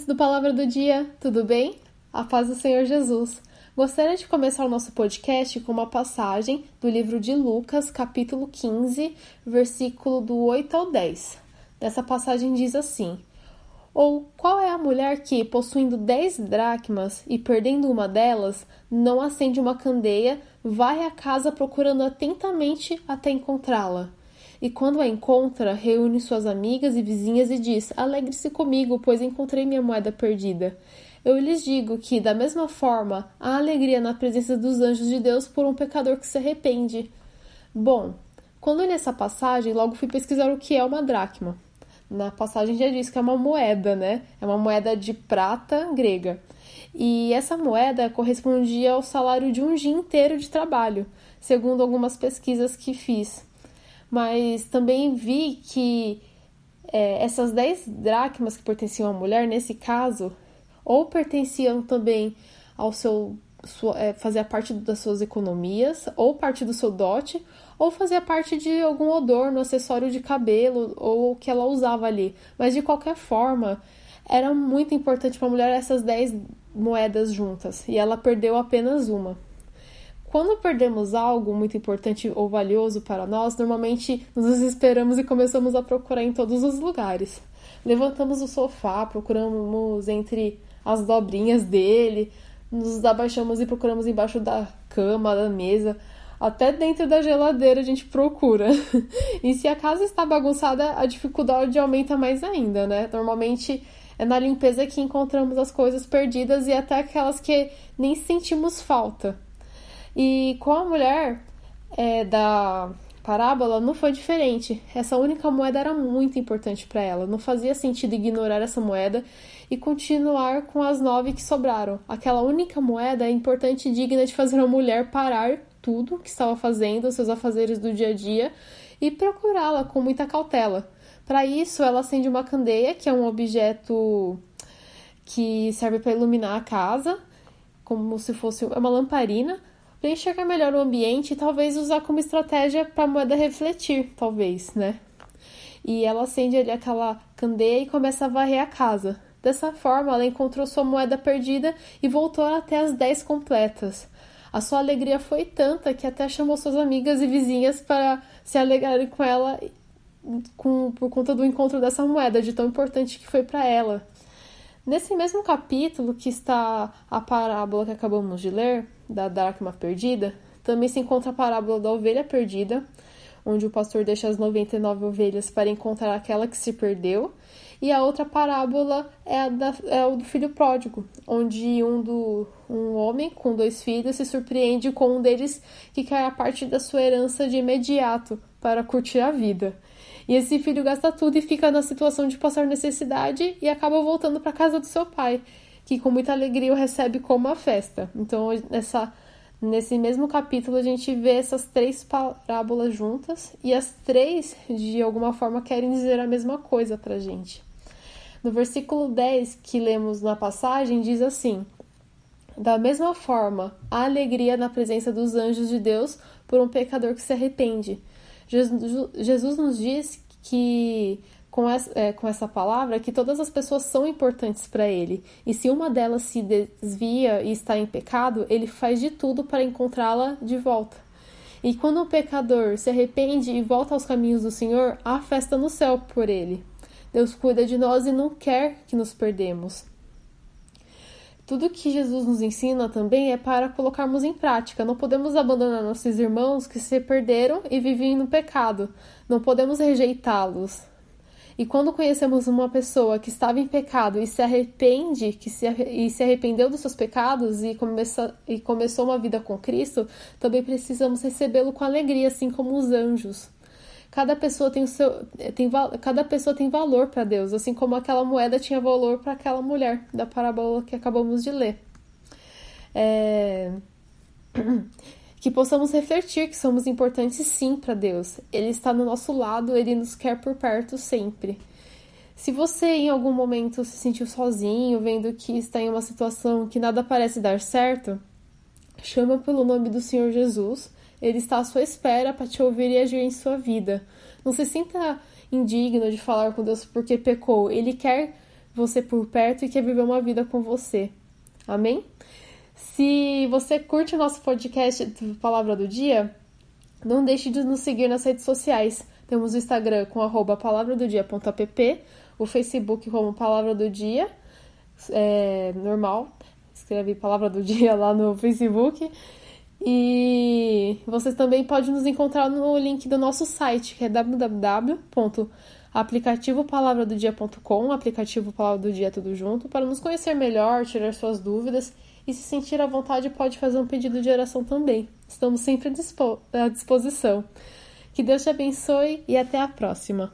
ouvintes do Palavra do Dia, tudo bem? A paz do Senhor Jesus. Gostaria de começar o nosso podcast com uma passagem do livro de Lucas, capítulo 15, versículo do 8 ao 10. Dessa passagem diz assim: Ou qual é a mulher que, possuindo dez dracmas e perdendo uma delas, não acende uma candeia, vai à casa procurando atentamente até encontrá-la? E quando a encontra, reúne suas amigas e vizinhas e diz: Alegre-se comigo, pois encontrei minha moeda perdida. Eu lhes digo que, da mesma forma, há alegria na presença dos anjos de Deus por um pecador que se arrepende. Bom, quando li essa passagem, logo fui pesquisar o que é uma dracma. Na passagem já diz que é uma moeda, né? É uma moeda de prata grega. E essa moeda correspondia ao salário de um dia inteiro de trabalho, segundo algumas pesquisas que fiz mas também vi que é, essas 10 dracmas que pertenciam à mulher, nesse caso, ou pertenciam também ao seu. Sua, é, fazia parte das suas economias, ou parte do seu dote, ou fazia parte de algum odor no acessório de cabelo, ou que ela usava ali. Mas de qualquer forma, era muito importante para a mulher essas 10 moedas juntas, e ela perdeu apenas uma. Quando perdemos algo muito importante ou valioso para nós, normalmente nos desesperamos e começamos a procurar em todos os lugares. Levantamos o sofá, procuramos entre as dobrinhas dele, nos abaixamos e procuramos embaixo da cama, da mesa, até dentro da geladeira a gente procura. e se a casa está bagunçada, a dificuldade aumenta mais ainda, né? Normalmente é na limpeza que encontramos as coisas perdidas e até aquelas que nem sentimos falta. E com a mulher é, da parábola não foi diferente. Essa única moeda era muito importante para ela. Não fazia sentido ignorar essa moeda e continuar com as nove que sobraram. Aquela única moeda é importante e digna de fazer a mulher parar tudo que estava fazendo, seus afazeres do dia a dia, e procurá-la com muita cautela. Para isso, ela acende uma candeia, que é um objeto que serve para iluminar a casa, como se fosse uma lamparina para enxergar melhor o ambiente e talvez usar como estratégia para a moeda refletir, talvez, né? E ela acende ali aquela candeia e começa a varrer a casa. Dessa forma, ela encontrou sua moeda perdida e voltou até as 10 completas. A sua alegria foi tanta que até chamou suas amigas e vizinhas para se alegrarem com ela com, por conta do encontro dessa moeda, de tão importante que foi para ela. Nesse mesmo capítulo que está a parábola que acabamos de ler, da dracma perdida, também se encontra a parábola da ovelha perdida, onde o pastor deixa as 99 ovelhas para encontrar aquela que se perdeu. E a outra parábola é a, da, é o do filho pródigo, onde um, do, um homem com dois filhos se surpreende com um deles que quer a parte da sua herança de imediato para curtir a vida. E esse filho gasta tudo e fica na situação de passar necessidade e acaba voltando para casa do seu pai, que com muita alegria o recebe como uma festa. Então, nessa, nesse mesmo capítulo, a gente vê essas três parábolas juntas e as três, de alguma forma, querem dizer a mesma coisa para gente. No versículo 10 que lemos na passagem, diz assim: Da mesma forma, há alegria na presença dos anjos de Deus por um pecador que se arrepende. Jesus nos diz que com essa, é, com essa palavra que todas as pessoas são importantes para ele. E se uma delas se desvia e está em pecado, ele faz de tudo para encontrá-la de volta. E quando um pecador se arrepende e volta aos caminhos do Senhor, há festa no céu por ele. Deus cuida de nós e não quer que nos perdemos. Tudo que Jesus nos ensina também é para colocarmos em prática. Não podemos abandonar nossos irmãos que se perderam e vivem no pecado. Não podemos rejeitá-los. E quando conhecemos uma pessoa que estava em pecado e se arrepende, que se, e se arrependeu dos seus pecados e, começa, e começou uma vida com Cristo, também precisamos recebê-lo com alegria, assim como os anjos. Cada pessoa tem o seu, tem, cada pessoa tem valor para Deus, assim como aquela moeda tinha valor para aquela mulher da parábola que acabamos de ler. É... que possamos refletir que somos importantes sim para Deus. Ele está no nosso lado, ele nos quer por perto sempre. Se você em algum momento se sentiu sozinho, vendo que está em uma situação que nada parece dar certo, chama pelo nome do Senhor Jesus. Ele está à sua espera para te ouvir e agir em sua vida. Não se sinta indigno de falar com Deus porque pecou. Ele quer você por perto e quer viver uma vida com você. Amém? Se você curte o nosso podcast Palavra do Dia, não deixe de nos seguir nas redes sociais. Temos o Instagram com arroba palavradodia.app, o Facebook como Palavra do Dia, é, normal, escreve Palavra do Dia lá no Facebook. E vocês também podem nos encontrar no link do nosso site, que é www.aplicativopalavradodia.com, aplicativo Palavra do Dia tudo junto, para nos conhecer melhor, tirar suas dúvidas e se sentir à vontade pode fazer um pedido de oração também. Estamos sempre à disposição. Que Deus te abençoe e até a próxima.